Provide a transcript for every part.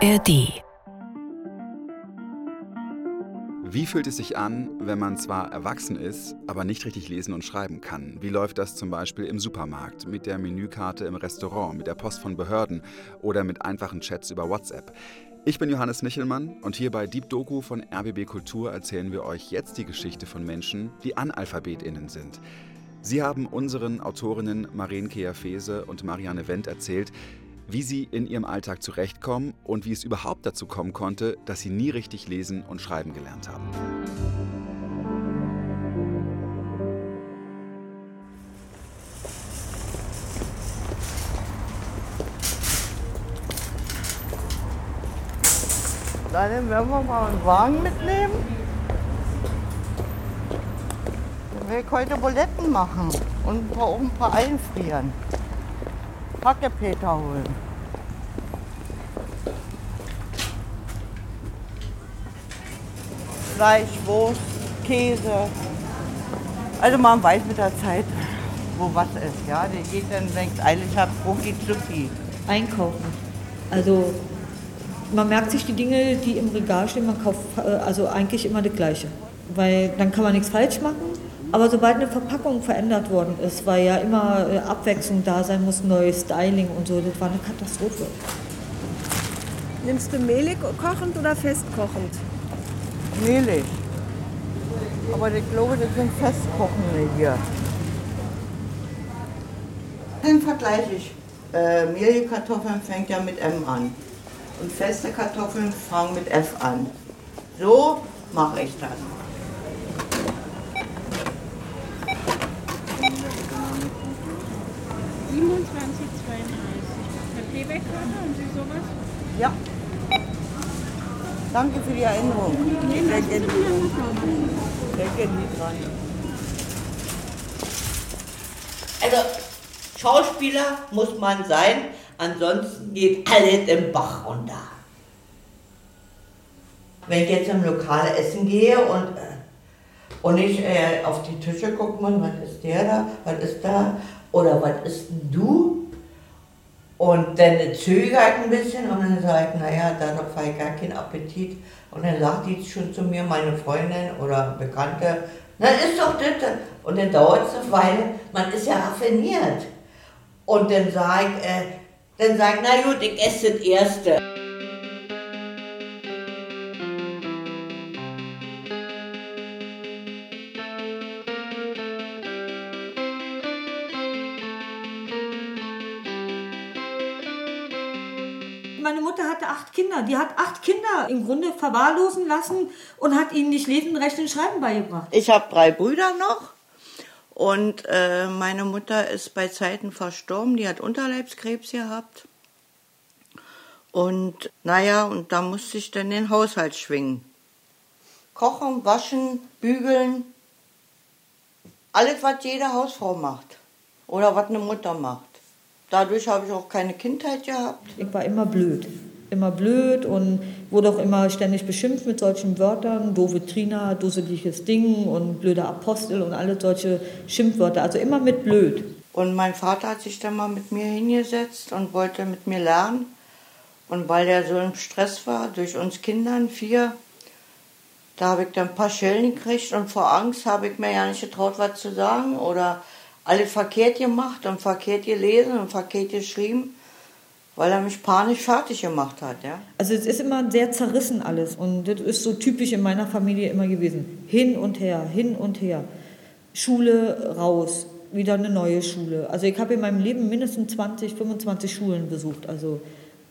ARD Wie fühlt es sich an, wenn man zwar erwachsen ist, aber nicht richtig lesen und schreiben kann? Wie läuft das zum Beispiel im Supermarkt, mit der Menükarte im Restaurant, mit der Post von Behörden oder mit einfachen Chats über WhatsApp? Ich bin Johannes Michelmann und hier bei Deep Doku von RBB Kultur erzählen wir euch jetzt die Geschichte von Menschen, die AnalphabetInnen sind. Sie haben unseren Autorinnen Maren Keafese und Marianne Wendt erzählt, wie sie in ihrem Alltag zurechtkommen und wie es überhaupt dazu kommen konnte, dass sie nie richtig lesen und schreiben gelernt haben. Dann werden wir mal einen Wagen mitnehmen. Ich heute Buletten machen und auch ein paar einfrieren. Hackepeter holen. Fleisch, Wurst, Käse. Also man weiß mit der Zeit, wo was ist. Ja, die geht dann, wenn ich eilig habe, rucki zucki. Einkaufen. Also man merkt sich die Dinge, die im Regal stehen, man kauft äh, also eigentlich immer das Gleiche. Weil dann kann man nichts falsch machen. Aber sobald eine Verpackung verändert worden ist, weil ja immer äh, Abwechslung da sein muss, neues Styling und so, das war eine Katastrophe. Nimmst du mehlig kochend oder festkochend? Mehlig. Aber ich glaube, das sind Festkochende hier. Dann vergleiche ich. Äh, mehlige Kartoffeln fängt ja mit M an. Und feste Kartoffeln fangen mit F an. So mache ich das. Herr Klebecker, haben Sie sowas? Ja. Danke für die Erinnerung. Sehr gerne. Sehr gerne dran. Also, Schauspieler muss man sein, ansonsten geht alles im Bach runter. Wenn ich jetzt im Lokal essen gehe und, äh, und ich äh, auf die Tische gucke, man, was ist der da, was ist da, oder was ist denn du? Und dann zögert ein bisschen und dann ich, naja, darauf habe ich gar keinen Appetit. Und dann sagt die schon zu mir, meine Freundin oder Bekannte, na ist doch das. Und dann dauert es eine Weile, man ist ja raffiniert. Und dann sage ich, äh, dann sag na gut, ich esse das Erste. Kinder. Die hat acht Kinder im Grunde verwahrlosen lassen und hat ihnen nicht lesen, rechnen, schreiben beigebracht. Ich habe drei Brüder noch und äh, meine Mutter ist bei Zeiten verstorben. Die hat Unterleibskrebs gehabt. Und naja, und da musste ich dann den Haushalt schwingen. Kochen, waschen, bügeln. Alles, was jede Hausfrau macht. Oder was eine Mutter macht. Dadurch habe ich auch keine Kindheit gehabt. Ich war immer blöd. Immer blöd und wurde auch immer ständig beschimpft mit solchen Wörtern. Doofe Trina, dusseliges Ding und blöder Apostel und alle solche Schimpfwörter. Also immer mit blöd. Und mein Vater hat sich dann mal mit mir hingesetzt und wollte mit mir lernen. Und weil er so im Stress war, durch uns Kindern, vier, da habe ich dann ein paar Schellen gekriegt und vor Angst habe ich mir ja nicht getraut, was zu sagen oder alles verkehrt gemacht und verkehrt gelesen und verkehrt geschrieben, weil er mich panisch fertig gemacht hat. Ja? Also es ist immer sehr zerrissen alles und das ist so typisch in meiner Familie immer gewesen. Hin und her, hin und her. Schule raus, wieder eine neue Schule. Also ich habe in meinem Leben mindestens 20, 25 Schulen besucht. Also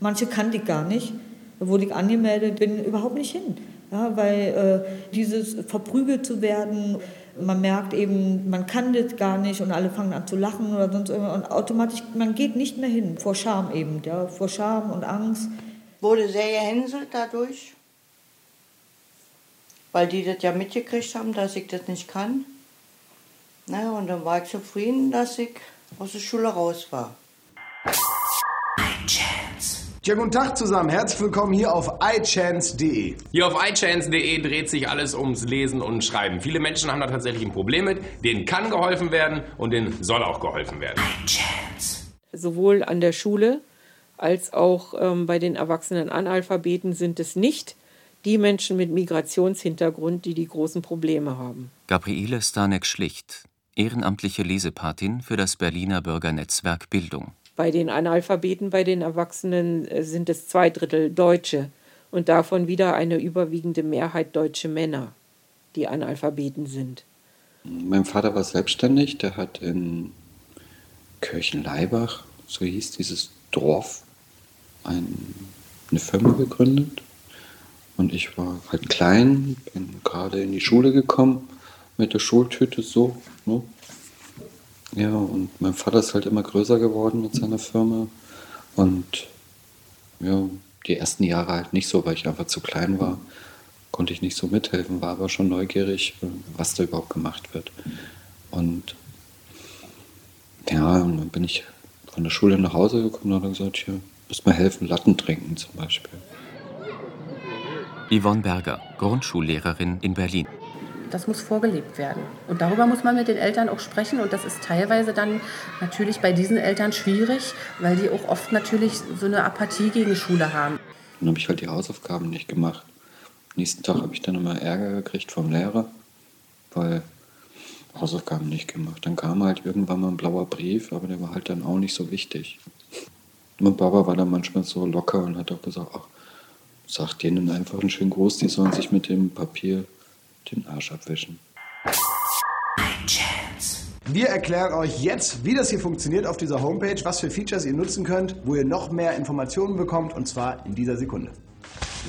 manche kannte ich gar nicht. Da wurde ich angemeldet, bin überhaupt nicht hin. Ja, weil äh, dieses verprügelt zu werden, man merkt eben, man kann das gar nicht und alle fangen an zu lachen oder sonst irgendwas und automatisch, man geht nicht mehr hin, vor Scham eben, ja, vor Scham und Angst. Wurde sehr gehänselt dadurch, weil die das ja mitgekriegt haben, dass ich das nicht kann. Na, und dann war ich zufrieden, dass ich aus der Schule raus war. Ja, guten Tag zusammen. Herzlich willkommen hier auf iChance.de. Hier auf iChance.de dreht sich alles ums Lesen und Schreiben. Viele Menschen haben da tatsächlich ein Problem mit. Denen kann geholfen werden und denen soll auch geholfen werden. sowohl an der Schule als auch ähm, bei den erwachsenen Analphabeten sind es nicht die Menschen mit Migrationshintergrund, die die großen Probleme haben. Gabriele Stanek-Schlicht, ehrenamtliche Lesepatin für das Berliner Bürgernetzwerk Bildung. Bei den Analphabeten, bei den Erwachsenen äh, sind es zwei Drittel Deutsche und davon wieder eine überwiegende Mehrheit deutsche Männer, die Analphabeten sind. Mein Vater war selbstständig, der hat in Kirchenleibach, so hieß dieses Dorf, ein, eine Firma gegründet. Und ich war halt klein, bin gerade in die Schule gekommen mit der Schultüte so. Ne? Ja, und mein Vater ist halt immer größer geworden mit seiner Firma. Und ja, die ersten Jahre halt nicht so, weil ich einfach zu klein war konnte ich nicht so mithelfen, war aber schon neugierig, was da überhaupt gemacht wird. Und ja, und dann bin ich von der Schule nach Hause gekommen und habe gesagt, hier, muss mir helfen, Latten trinken zum Beispiel. Yvonne Berger, Grundschullehrerin in Berlin. Das muss vorgelebt werden. Und darüber muss man mit den Eltern auch sprechen. Und das ist teilweise dann natürlich bei diesen Eltern schwierig, weil die auch oft natürlich so eine Apathie gegen Schule haben. Dann habe ich halt die Hausaufgaben nicht gemacht. Nächsten Tag habe ich dann immer Ärger gekriegt vom Lehrer, weil Hausaufgaben nicht gemacht. Dann kam halt irgendwann mal ein blauer Brief, aber der war halt dann auch nicht so wichtig. Mein Papa war dann manchmal so locker und hat auch gesagt, ach, sag denen einfach einen schönen Gruß, die sollen sich mit dem Papier den Arsch abwischen. Wir erklären euch jetzt, wie das hier funktioniert auf dieser Homepage, was für Features ihr nutzen könnt, wo ihr noch mehr Informationen bekommt und zwar in dieser Sekunde.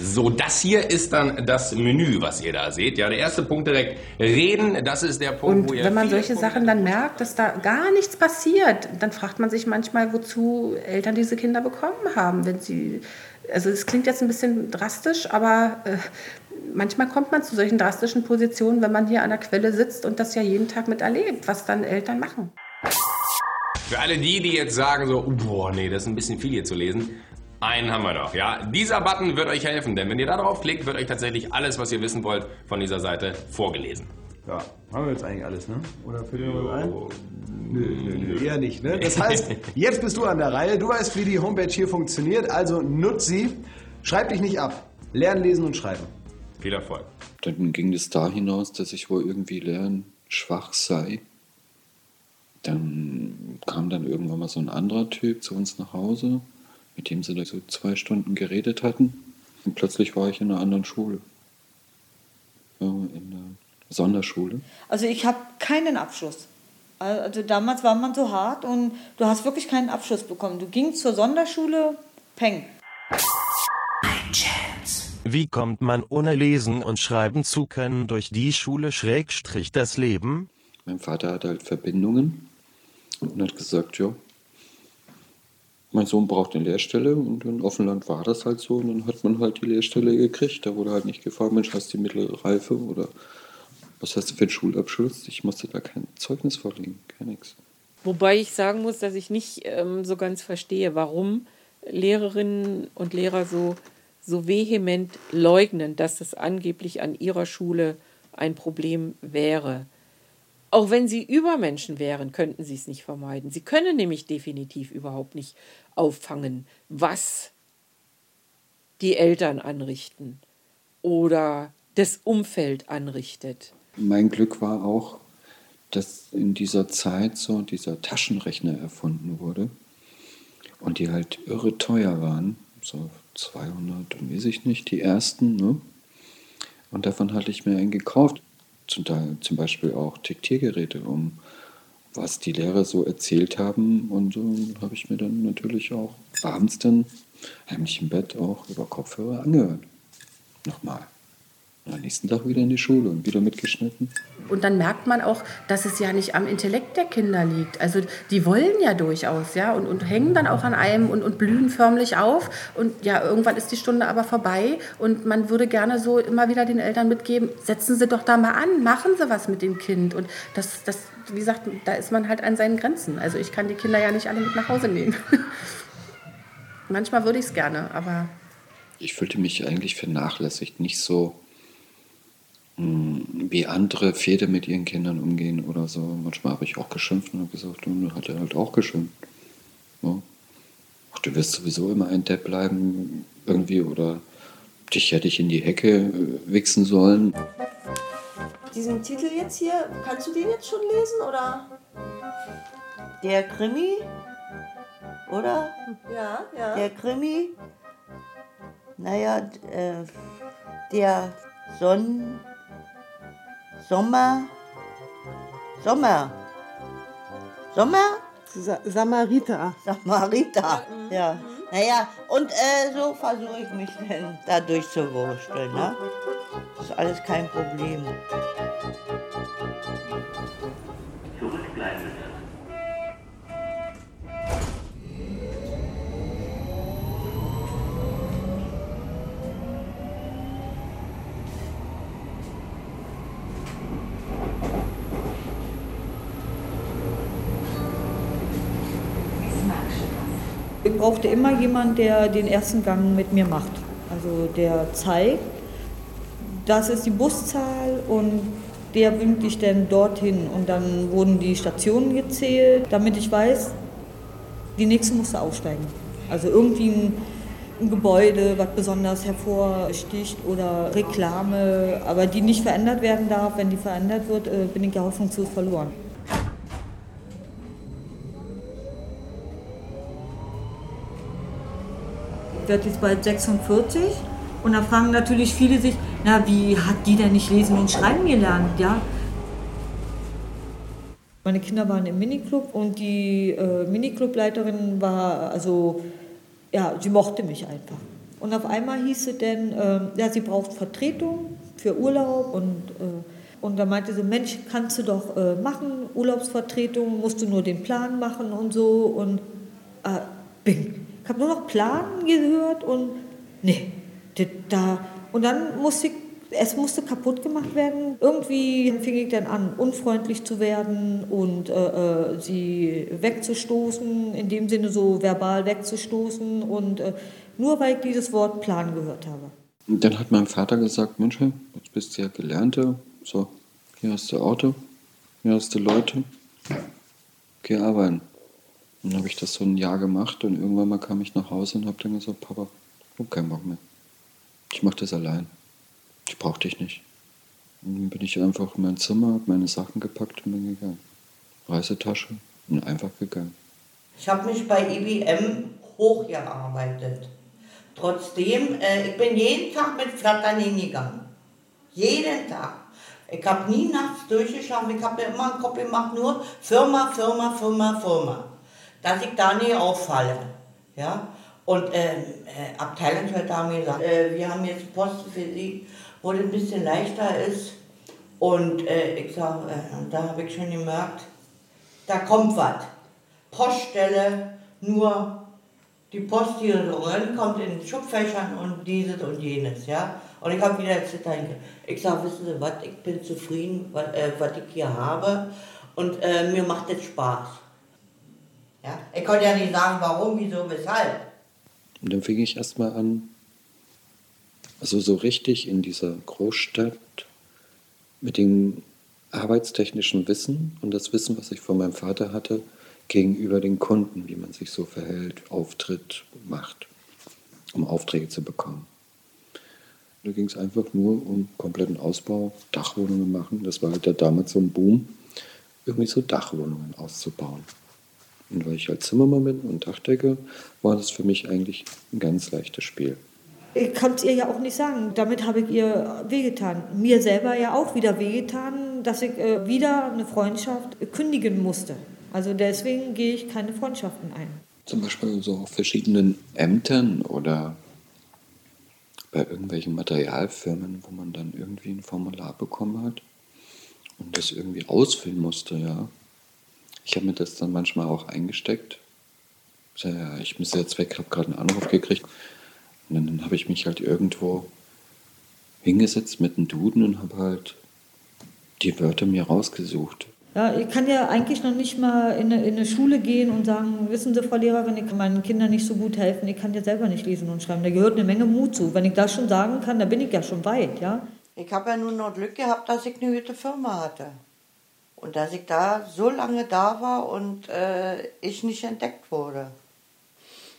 So, das hier ist dann das Menü, was ihr da seht. Ja, der erste Punkt direkt reden, das ist der Punkt, und wo ihr. wenn man solche Sachen dann merkt, dass da gar nichts passiert, dann fragt man sich manchmal, wozu Eltern diese Kinder bekommen haben, wenn sie. Also es klingt jetzt ein bisschen drastisch, aber äh, manchmal kommt man zu solchen drastischen Positionen, wenn man hier an der Quelle sitzt und das ja jeden Tag miterlebt, was dann Eltern machen. Für alle die, die jetzt sagen so, boah, nee, das ist ein bisschen viel hier zu lesen, einen haben wir noch, ja. Dieser Button wird euch helfen, denn wenn ihr da drauf klickt, wird euch tatsächlich alles, was ihr wissen wollt, von dieser Seite vorgelesen. Ja, haben wir jetzt eigentlich alles, ne? Oder fällt dir noch was ein? Nö, nö, nö, eher nicht, ne? Das heißt, jetzt bist du an der Reihe. Du weißt, wie die Homepage hier funktioniert, also nutz sie. Schreib dich nicht ab. Lernen, lesen und schreiben. Viel Erfolg. Dann ging es da hinaus, dass ich wohl irgendwie lernschwach sei. Dann kam dann irgendwann mal so ein anderer Typ zu uns nach Hause mit dem sie da so zwei Stunden geredet hatten. Und plötzlich war ich in einer anderen Schule. Ja, in der Sonderschule. Also ich habe keinen Abschluss. Also damals war man so hart und du hast wirklich keinen Abschluss bekommen. Du gingst zur Sonderschule, peng. Wie kommt man ohne Lesen und Schreiben zu können durch die Schule Schrägstrich das Leben? Mein Vater hat halt Verbindungen und hat gesagt, ja, mein Sohn braucht eine Lehrstelle und in Offenland war das halt so und dann hat man halt die Lehrstelle gekriegt. Da wurde halt nicht gefragt, Mensch, hast du die mittlere Reife oder was hast du für einen Schulabschluss? Ich musste da kein Zeugnis vorlegen, gar nichts. Wobei ich sagen muss, dass ich nicht ähm, so ganz verstehe, warum Lehrerinnen und Lehrer so, so vehement leugnen, dass das angeblich an ihrer Schule ein Problem wäre. Auch wenn sie Übermenschen wären, könnten sie es nicht vermeiden. Sie können nämlich definitiv überhaupt nicht auffangen, was die Eltern anrichten oder das Umfeld anrichtet. Mein Glück war auch, dass in dieser Zeit so dieser Taschenrechner erfunden wurde und die halt irre teuer waren, so 200, weiß ich nicht, die ersten. Ne? Und davon hatte ich mir einen gekauft zum, Teil, zum Beispiel auch Diktiergeräte, um was die Lehrer so erzählt haben. Und so habe ich mir dann natürlich auch abends dann heimlich im Bett auch über Kopfhörer angehört. Nochmal. Und am nächsten Tag wieder in die Schule und wieder mitgeschnitten. Und dann merkt man auch, dass es ja nicht am Intellekt der Kinder liegt. Also die wollen ja durchaus, ja, und, und hängen dann auch an einem und, und blühen förmlich auf. Und ja, irgendwann ist die Stunde aber vorbei und man würde gerne so immer wieder den Eltern mitgeben, setzen Sie doch da mal an, machen Sie was mit dem Kind. Und das, das, wie gesagt, da ist man halt an seinen Grenzen. Also ich kann die Kinder ja nicht alle mit nach Hause nehmen. Manchmal würde ich es gerne, aber... Ich fühlte mich eigentlich vernachlässigt, nicht so wie andere Väter mit ihren Kindern umgehen oder so. Manchmal habe ich auch geschimpft und habe gesagt, und hat er halt auch geschimpft. Ja. Ach, du wirst sowieso immer ein Depp bleiben, irgendwie, oder dich hätte ich in die Hecke äh, wichsen sollen. Diesen Titel jetzt hier, kannst du den jetzt schon lesen oder? Der Krimi, oder? Ja, ja. Der Krimi, naja, äh, der Sonn... Sommer... Sommer. Sommer? Sa Samariter. Samariter, ja. Naja, und äh, so versuche ich mich dann da durchzuwursteln. Ne? Ist alles kein Problem. Ich brauchte immer jemanden, der den ersten Gang mit mir macht. Also der zeigt, das ist die Buszahl und der bringt dich dann dorthin. Und dann wurden die Stationen gezählt, damit ich weiß, die nächste musste aussteigen. Also irgendwie ein, ein Gebäude, was besonders hervorsticht oder Reklame, aber die nicht verändert werden darf. Wenn die verändert wird, äh, bin ich ja hoffnungslos verloren. Werde jetzt bald 46 und da fragen natürlich viele sich, na wie hat die denn nicht lesen und schreiben gelernt, ja? Meine Kinder waren im Miniclub und die äh, Miniclubleiterin war, also, ja, sie mochte mich einfach. Und auf einmal hieß es dann, äh, ja, sie braucht Vertretung für Urlaub und, äh, und da meinte sie, Mensch, kannst du doch äh, machen, Urlaubsvertretung, musst du nur den Plan machen und so und äh, bing. Ich habe nur noch Plan gehört und nee, da und dann musste ich, es musste kaputt gemacht werden. Irgendwie fing ich dann an, unfreundlich zu werden und äh, äh, sie wegzustoßen, in dem Sinne so verbal wegzustoßen und äh, nur weil ich dieses Wort Plan gehört habe. Und dann hat mein Vater gesagt, Mensch, jetzt bist du ja Gelernte, so, hier hast du Auto, hier hast du Leute, geh arbeiten. Dann habe ich das so ein Jahr gemacht und irgendwann mal kam ich nach Hause und habe dann gesagt, Papa, ich habe keinen Bock mehr. Ich mache das allein. Ich brauche dich nicht. Und dann bin ich einfach in mein Zimmer, habe meine Sachen gepackt und bin gegangen. Reisetasche und einfach gegangen. Ich habe mich bei IBM hochgearbeitet. Trotzdem, äh, ich bin jeden Tag mit Flattern hingegangen. Jeden Tag. Ich habe nie nachts durchgeschlafen. Ich habe mir immer einen Kopf gemacht, nur Firma, Firma, Firma, Firma. Dass ich da nie auffalle. Ja? Und ähm, äh, Abteilungsleiter haben gesagt, äh, wir haben jetzt Posten für Sie, wo das ein bisschen leichter ist. Und äh, ich sage, äh, da habe ich schon gemerkt, da kommt was. Poststelle, nur die Post, die so rankommt in Schubfächern und dieses und jenes, ja. Und ich habe wieder zittern. Ich sage, wissen Sie was, ich bin zufrieden, was, äh, was ich hier habe und äh, mir macht es Spaß. Ja? Ich konnte ja nicht sagen, warum, wieso, weshalb. Und dann fing ich erstmal an, also so richtig in dieser Großstadt mit dem arbeitstechnischen Wissen und das Wissen, was ich von meinem Vater hatte, gegenüber den Kunden, wie man sich so verhält, auftritt, macht, um Aufträge zu bekommen. Da ging es einfach nur um kompletten Ausbau, Dachwohnungen machen. Das war halt ja damals so ein Boom, irgendwie so Dachwohnungen auszubauen. Und weil ich als Zimmermann bin und Dachdecker, war das für mich eigentlich ein ganz leichtes Spiel. Ich kann es ihr ja auch nicht sagen. Damit habe ich ihr wehgetan. Mir selber ja auch wieder wehgetan, dass ich äh, wieder eine Freundschaft kündigen musste. Also deswegen gehe ich keine Freundschaften ein. Zum Beispiel so auf verschiedenen Ämtern oder bei irgendwelchen Materialfirmen, wo man dann irgendwie ein Formular bekommen hat und das irgendwie ausfüllen musste, ja. Ich habe mir das dann manchmal auch eingesteckt. Ich muss jetzt weg, habe gerade einen Anruf gekriegt. Und dann, dann habe ich mich halt irgendwo hingesetzt mit einem Duden und habe halt die Wörter mir rausgesucht. Ja, ich kann ja eigentlich noch nicht mal in eine, in eine Schule gehen und sagen, wissen Sie, Frau Lehrerin, ich kann meinen Kindern nicht so gut helfen, ich kann ja selber nicht lesen und schreiben. Da gehört eine Menge Mut zu. Wenn ich das schon sagen kann, dann bin ich ja schon weit, ja. Ich habe ja nur noch Glück gehabt, dass ich eine gute Firma hatte. Und dass ich da so lange da war und äh, ich nicht entdeckt wurde.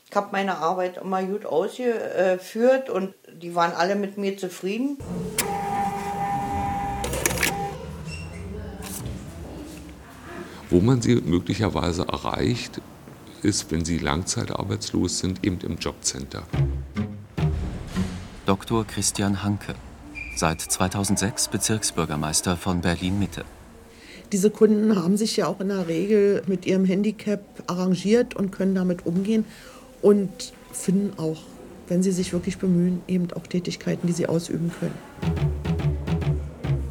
Ich habe meine Arbeit immer gut ausgeführt und die waren alle mit mir zufrieden. Wo man sie möglicherweise erreicht, ist, wenn sie langzeitarbeitslos sind, eben im Jobcenter. Dr. Christian Hanke, seit 2006 Bezirksbürgermeister von Berlin-Mitte. Diese Kunden haben sich ja auch in der Regel mit ihrem Handicap arrangiert und können damit umgehen und finden auch, wenn sie sich wirklich bemühen, eben auch Tätigkeiten, die sie ausüben können.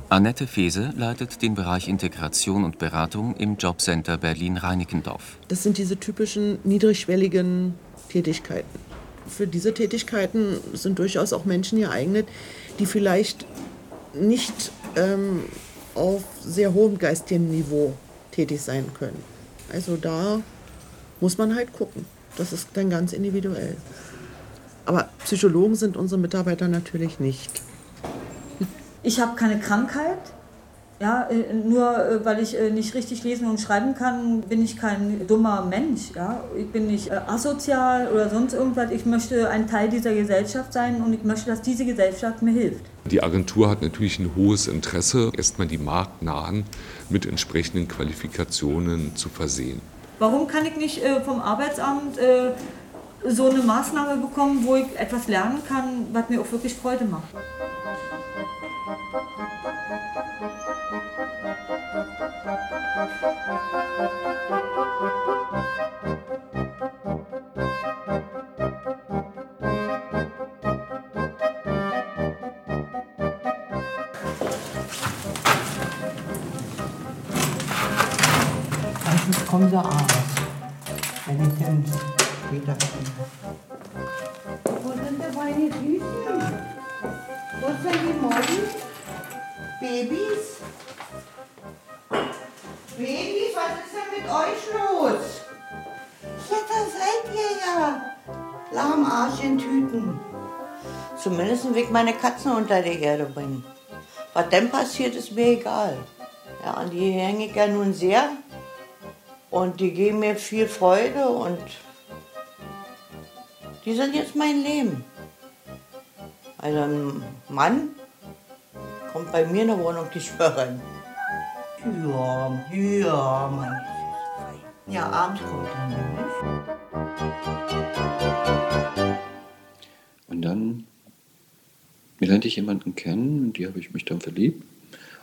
Annette Fese leitet den Bereich Integration und Beratung im Jobcenter Berlin-Reinickendorf. Das sind diese typischen niedrigschwelligen Tätigkeiten. Für diese Tätigkeiten sind durchaus auch Menschen geeignet, die vielleicht nicht ähm, auf sehr hohem geistigen Niveau tätig sein können. Also da muss man halt gucken. Das ist dann ganz individuell. Aber Psychologen sind unsere Mitarbeiter natürlich nicht. Ich habe keine Krankheit. Ja, äh, nur äh, weil ich äh, nicht richtig lesen und schreiben kann, bin ich kein dummer Mensch. Ja? Ich bin nicht asozial oder sonst irgendwas. Ich möchte ein Teil dieser Gesellschaft sein und ich möchte, dass diese Gesellschaft mir hilft. Die Agentur hat natürlich ein hohes Interesse, erstmal die marktnahen mit entsprechenden Qualifikationen zu versehen. Warum kann ich nicht vom Arbeitsamt so eine Maßnahme bekommen, wo ich etwas lernen kann, was mir auch wirklich Freude macht? Sie abends, wenn ich dann später. Wo sind denn meine Tüten? Wo sind die Molly? Babys? Babys, was ist denn mit euch los? Ja, da seid ihr ja. Lahm Arsch in Tüten. Zumindest will ich meine Katzen unter die Erde bringen. Was denn passiert, ist mir egal. Ja, an die hänge ich ja nun sehr. Und die geben mir viel Freude und die sind jetzt mein Leben. Also ein Mann kommt bei mir in der Wohnung die Spörren. Ja, ja, mein. Ja, abends kommt er nämlich. Und dann lernte ich jemanden kennen, in die habe ich mich dann verliebt.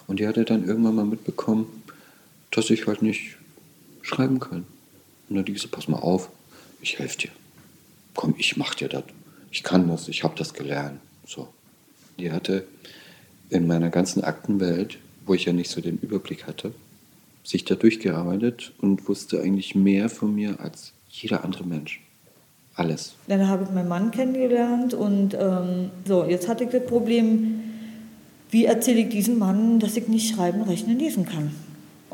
Und die hatte dann irgendwann mal mitbekommen, dass ich halt nicht schreiben kann. Und dann die gesagt, pass mal auf, ich helfe dir. Komm, ich mach dir das. Ich kann das, ich habe das gelernt. So. Die hatte in meiner ganzen Aktenwelt, wo ich ja nicht so den Überblick hatte, sich da durchgearbeitet und wusste eigentlich mehr von mir als jeder andere Mensch. Alles. Dann habe ich meinen Mann kennengelernt und ähm, so, jetzt hatte ich das Problem, wie erzähle ich diesem Mann, dass ich nicht schreiben, rechnen, lesen kann.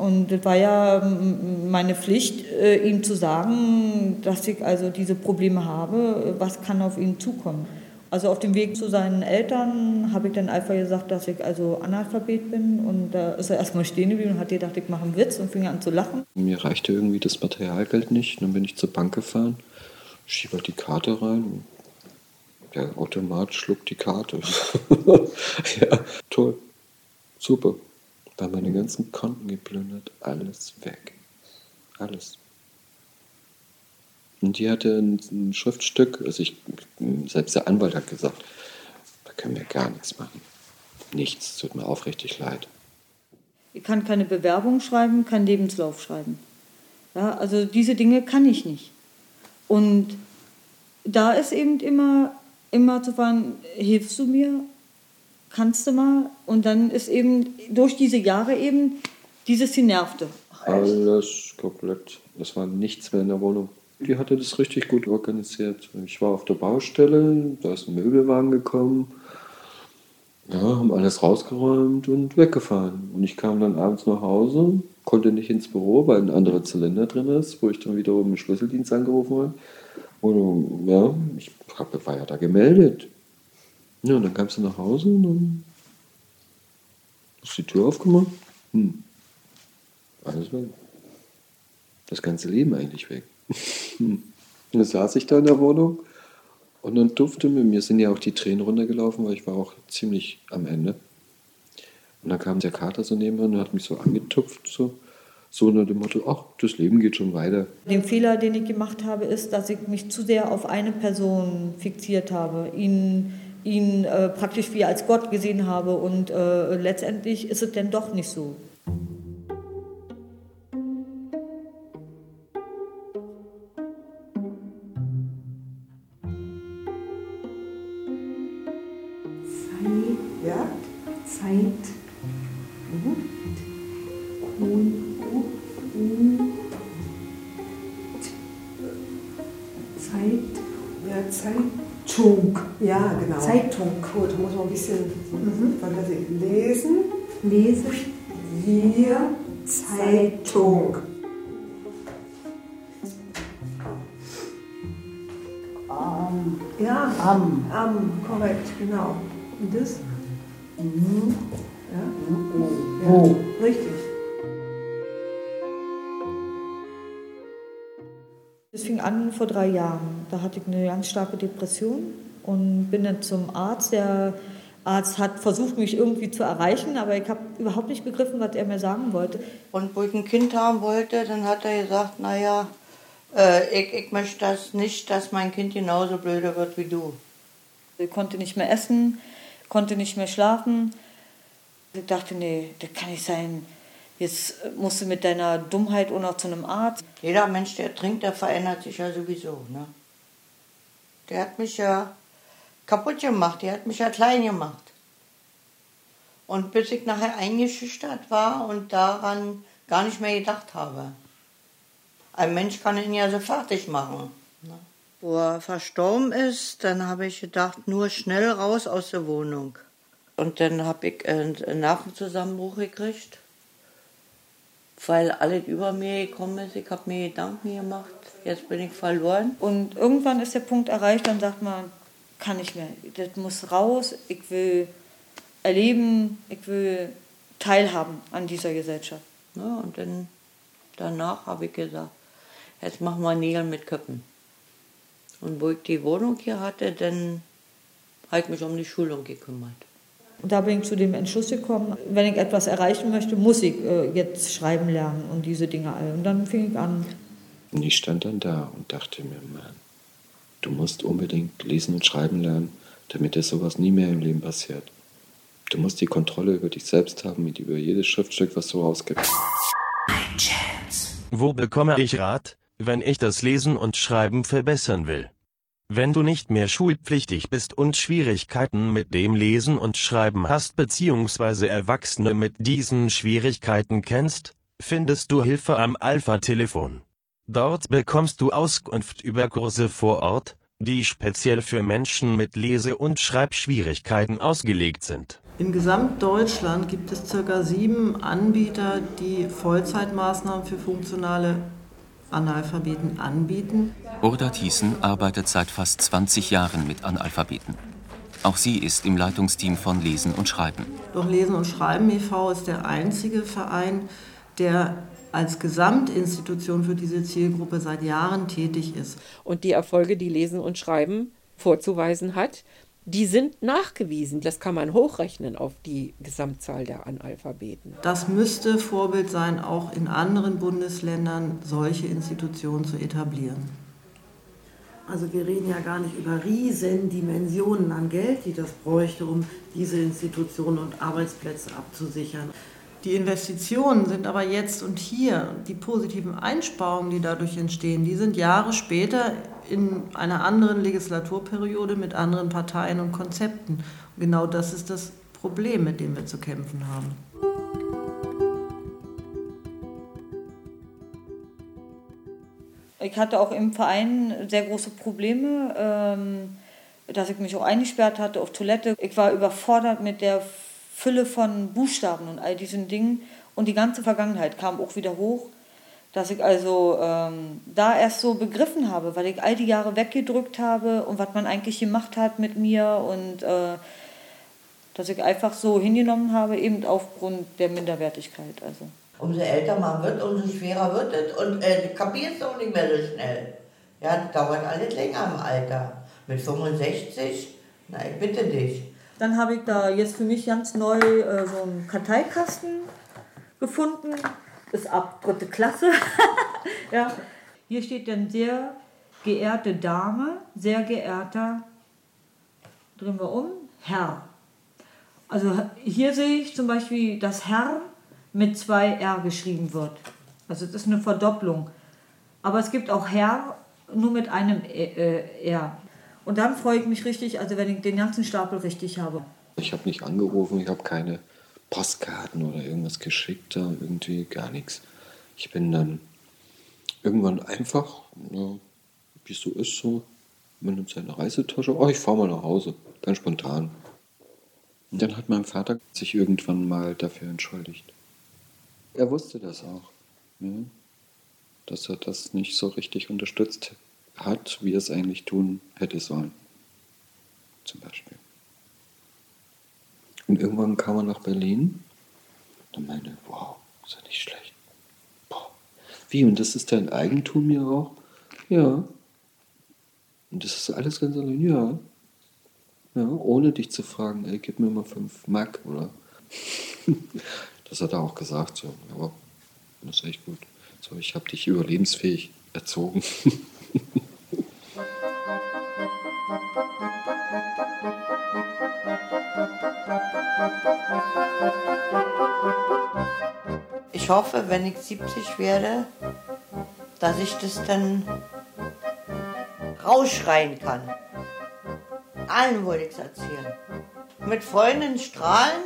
Und das war ja ähm, meine Pflicht, äh, ihm zu sagen, dass ich also diese Probleme habe, was kann auf ihn zukommen. Also auf dem Weg zu seinen Eltern habe ich dann einfach gesagt, dass ich also Analphabet bin. Und da ist er erstmal stehen geblieben und hat gedacht, ich mache einen Witz und fing an zu lachen. Mir reichte irgendwie das Materialgeld nicht. Dann bin ich zur Bank gefahren, schiebe halt die Karte rein. Der Automat schluckt die Karte. ja, toll. Super. War meine ganzen Konten geplündert. Alles weg. Alles. Und die hatte ein, Schriftstück, also ich, selbst der Anwalt hat gesagt, da können wir gar nichts machen. Nichts, tut mir aufrichtig leid. Ich kann keine Bewerbung schreiben, keinen Lebenslauf schreiben. Ja, also diese Dinge kann ich nicht. Und da ist eben immer, immer zu fragen, hilfst du mir? Kannst du mal? Und dann ist eben durch diese Jahre eben dieses die nervte. Alles komplett. Es war nichts mehr in der Wohnung. Die hatte das richtig gut organisiert. Ich war auf der Baustelle, da ist ein Möbelwagen gekommen. Ja, haben alles rausgeräumt und weggefahren. Und ich kam dann abends nach Hause, konnte nicht ins Büro, weil ein anderer Zylinder drin ist, wo ich dann wiederum einen Schlüsseldienst angerufen habe. Und ja, ich war ja da gemeldet. Ja, und dann kamst du nach Hause und dann hast du die Tür aufgemacht. Hm. Alles weg. Das ganze Leben eigentlich weg. Und dann saß ich da in der Wohnung und dann durfte mir, mir sind ja auch die Tränen runtergelaufen, weil ich war auch ziemlich am Ende. Und dann kam der Kater so nebenan und hat mich so angetupft, so, so unter dem Motto, ach, das Leben geht schon weiter. Den Fehler, den ich gemacht habe, ist, dass ich mich zu sehr auf eine Person fixiert habe, ihn, ihn äh, praktisch wie als Gott gesehen habe und äh, letztendlich ist es denn doch nicht so. Bisschen mhm. Fantasie lesen. Lesen. Wir Zeitung. Am. Ja, am. Am, korrekt, genau. Und das? Mhm. Ja. Wo? ja. Richtig. Es fing an vor drei Jahren. Da hatte ich eine ganz starke Depression und bin dann zum Arzt. Der Arzt hat versucht, mich irgendwie zu erreichen, aber ich habe überhaupt nicht begriffen, was er mir sagen wollte. Und wo ich ein Kind haben wollte, dann hat er gesagt, naja, äh, ich, ich möchte das nicht, dass mein Kind genauso blöder wird wie du. Ich konnte nicht mehr essen, konnte nicht mehr schlafen. Ich dachte, nee, das kann nicht sein. Jetzt musst du mit deiner Dummheit auch noch zu einem Arzt. Jeder Mensch, der trinkt, der verändert sich ja sowieso. Ne? Der hat mich ja kaputt gemacht, der hat mich ja klein gemacht. Und bis ich nachher eingeschüchtert war und daran gar nicht mehr gedacht habe. Ein Mensch kann ihn ja so fertig machen. Ne? Wo er verstorben ist, dann habe ich gedacht, nur schnell raus aus der Wohnung. Und dann habe ich einen Nervenzusammenbruch gekriegt, weil alles über mir gekommen ist. Ich habe mir Gedanken gemacht, jetzt bin ich verloren. Und irgendwann ist der Punkt erreicht, dann sagt man, kann nicht mehr. Das muss raus, ich will erleben, ich will teilhaben an dieser Gesellschaft. Ja, und dann danach habe ich gesagt, jetzt machen wir Nägel mit Köppen. Und wo ich die Wohnung hier hatte, dann habe ich mich um die Schulung gekümmert. Und da bin ich zu dem Entschluss gekommen, wenn ich etwas erreichen möchte, muss ich äh, jetzt schreiben lernen und diese Dinge alle. Und dann fing ich an. Und ich stand dann da und dachte mir, Mann, du musst unbedingt lesen und schreiben lernen, damit dir sowas nie mehr im Leben passiert. Du musst die Kontrolle über dich selbst haben, mit über jedes Schriftstück, was du rausgibst. Wo bekomme ich Rat, wenn ich das Lesen und Schreiben verbessern will? Wenn du nicht mehr schulpflichtig bist und Schwierigkeiten mit dem Lesen und Schreiben hast bzw. Erwachsene mit diesen Schwierigkeiten kennst, findest du Hilfe am Alpha-Telefon. Dort bekommst du Auskunft über Kurse vor Ort, die speziell für Menschen mit Lese- und Schreibschwierigkeiten ausgelegt sind. In Gesamtdeutschland gibt es ca. sieben Anbieter, die Vollzeitmaßnahmen für funktionale Analphabeten anbieten. Urda Thiessen arbeitet seit fast 20 Jahren mit Analphabeten. Auch sie ist im Leitungsteam von Lesen und Schreiben. Doch Lesen und Schreiben e.V. ist der einzige Verein, der als Gesamtinstitution für diese Zielgruppe seit Jahren tätig ist. Und die Erfolge, die Lesen und Schreiben vorzuweisen hat, die sind nachgewiesen. Das kann man hochrechnen auf die Gesamtzahl der Analphabeten. Das müsste Vorbild sein, auch in anderen Bundesländern solche Institutionen zu etablieren. Also wir reden ja gar nicht über Riesendimensionen an Geld, die das bräuchte, um diese Institutionen und Arbeitsplätze abzusichern. Die Investitionen sind aber jetzt und hier, die positiven Einsparungen, die dadurch entstehen, die sind Jahre später in einer anderen Legislaturperiode mit anderen Parteien und Konzepten. Und genau das ist das Problem, mit dem wir zu kämpfen haben. Ich hatte auch im Verein sehr große Probleme, ähm, dass ich mich auch eingesperrt hatte auf Toilette. Ich war überfordert mit der Fülle von Buchstaben und all diesen Dingen. Und die ganze Vergangenheit kam auch wieder hoch, dass ich also ähm, da erst so begriffen habe, weil ich all die Jahre weggedrückt habe und was man eigentlich gemacht hat mit mir und äh, dass ich einfach so hingenommen habe, eben aufgrund der Minderwertigkeit. Also. Umso älter man wird, umso schwerer wird es und äh, kapierst du auch nicht mehr so schnell. Ja, das dauert alles länger im Alter. Mit 65, nein, bitte dich. Dann habe ich da jetzt für mich ganz neu äh, so einen Karteikasten gefunden. Ist ab dritte Klasse. ja. Hier steht dann sehr geehrte Dame, sehr geehrter, drehen wir um, Herr. Also hier sehe ich zum Beispiel, dass Herr mit zwei R geschrieben wird. Also das ist eine Verdopplung. Aber es gibt auch Herr nur mit einem äh, R. Und dann freue ich mich richtig, also wenn ich den ganzen Stapel richtig habe. Ich habe nicht angerufen, ich habe keine Postkarten oder irgendwas geschickt, irgendwie gar nichts. Ich bin dann irgendwann einfach, ja, wie es so ist, so, man nimmt seine Reisetasche, oh, ich fahre mal nach Hause, ganz spontan. Und dann hat mein Vater sich irgendwann mal dafür entschuldigt. Er wusste das auch, ja, dass er das nicht so richtig unterstützt hat, wie es eigentlich tun hätte sollen. Zum Beispiel. Und irgendwann kam er nach Berlin und meinte, wow, ist ja nicht schlecht. Boah. Wie, und das ist dein Eigentum hier auch? Ja. Und das ist alles ganz allein? Ja. Ja, ohne dich zu fragen, ey, gib mir mal fünf Mark, oder? das hat er auch gesagt, so, ja, das ist echt gut. So, ich habe dich überlebensfähig erzogen. Ich hoffe, wenn ich 70 werde, dass ich das dann rausschreien kann. Allen wollte ich es erzählen. Mit Freunden strahlen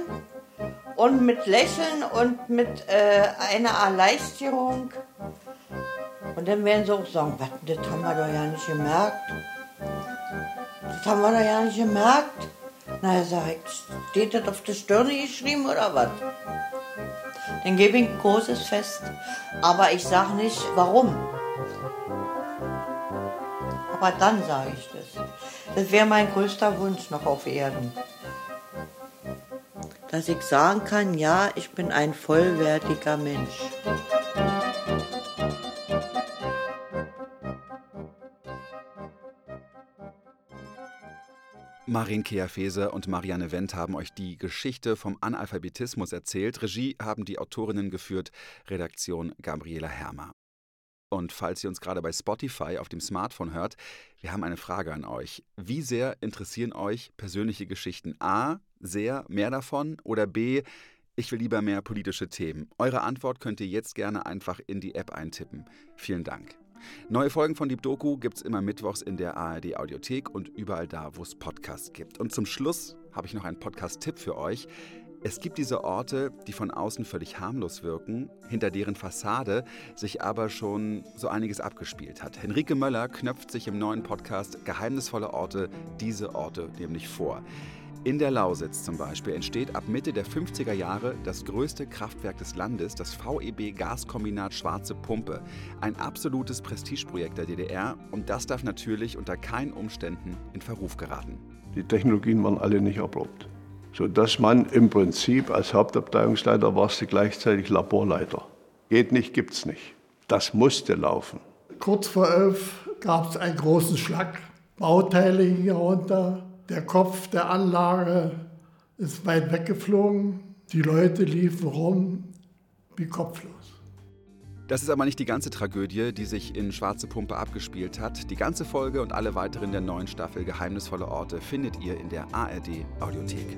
und mit Lächeln und mit äh, einer Erleichterung. Und dann werden sie auch sagen, was, das haben wir doch ja nicht gemerkt. Das haben wir doch ja nicht gemerkt. Na, sag ich, steht das auf der Stirne geschrieben oder was? Dann gebe ich ein großes Fest. Aber ich sage nicht, warum. Aber dann sage ich das. Das wäre mein größter Wunsch noch auf Erden. Dass ich sagen kann, ja, ich bin ein vollwertiger Mensch. Marin Keafeser und Marianne Wendt haben euch die Geschichte vom Analphabetismus erzählt. Regie haben die Autorinnen geführt, Redaktion Gabriela Hermer. Und falls ihr uns gerade bei Spotify auf dem Smartphone hört, wir haben eine Frage an euch. Wie sehr interessieren euch persönliche Geschichten? A, sehr, mehr davon oder B, ich will lieber mehr politische Themen. Eure Antwort könnt ihr jetzt gerne einfach in die App eintippen. Vielen Dank. Neue Folgen von Deep Doku gibt es immer mittwochs in der ARD Audiothek und überall da, wo es Podcasts gibt. Und zum Schluss habe ich noch einen Podcast-Tipp für euch. Es gibt diese Orte, die von außen völlig harmlos wirken, hinter deren Fassade sich aber schon so einiges abgespielt hat. Henrike Möller knöpft sich im neuen Podcast Geheimnisvolle Orte diese Orte nämlich vor. In der Lausitz zum Beispiel entsteht ab Mitte der 50er Jahre das größte Kraftwerk des Landes, das VEB Gaskombinat Schwarze Pumpe. Ein absolutes Prestigeprojekt der DDR und das darf natürlich unter keinen Umständen in Verruf geraten. Die Technologien waren alle nicht erprobt. Sodass man im Prinzip als Hauptabteilungsleiter warst du gleichzeitig Laborleiter. Geht nicht, gibt's nicht. Das musste laufen. Kurz vor elf gab es einen großen Schlag. Bauteile hier runter, der Kopf der Anlage ist weit weggeflogen. Die Leute liefen rum wie kopflos. Das ist aber nicht die ganze Tragödie, die sich in Schwarze Pumpe abgespielt hat. Die ganze Folge und alle weiteren der neuen Staffel Geheimnisvolle Orte findet ihr in der ARD Audiothek.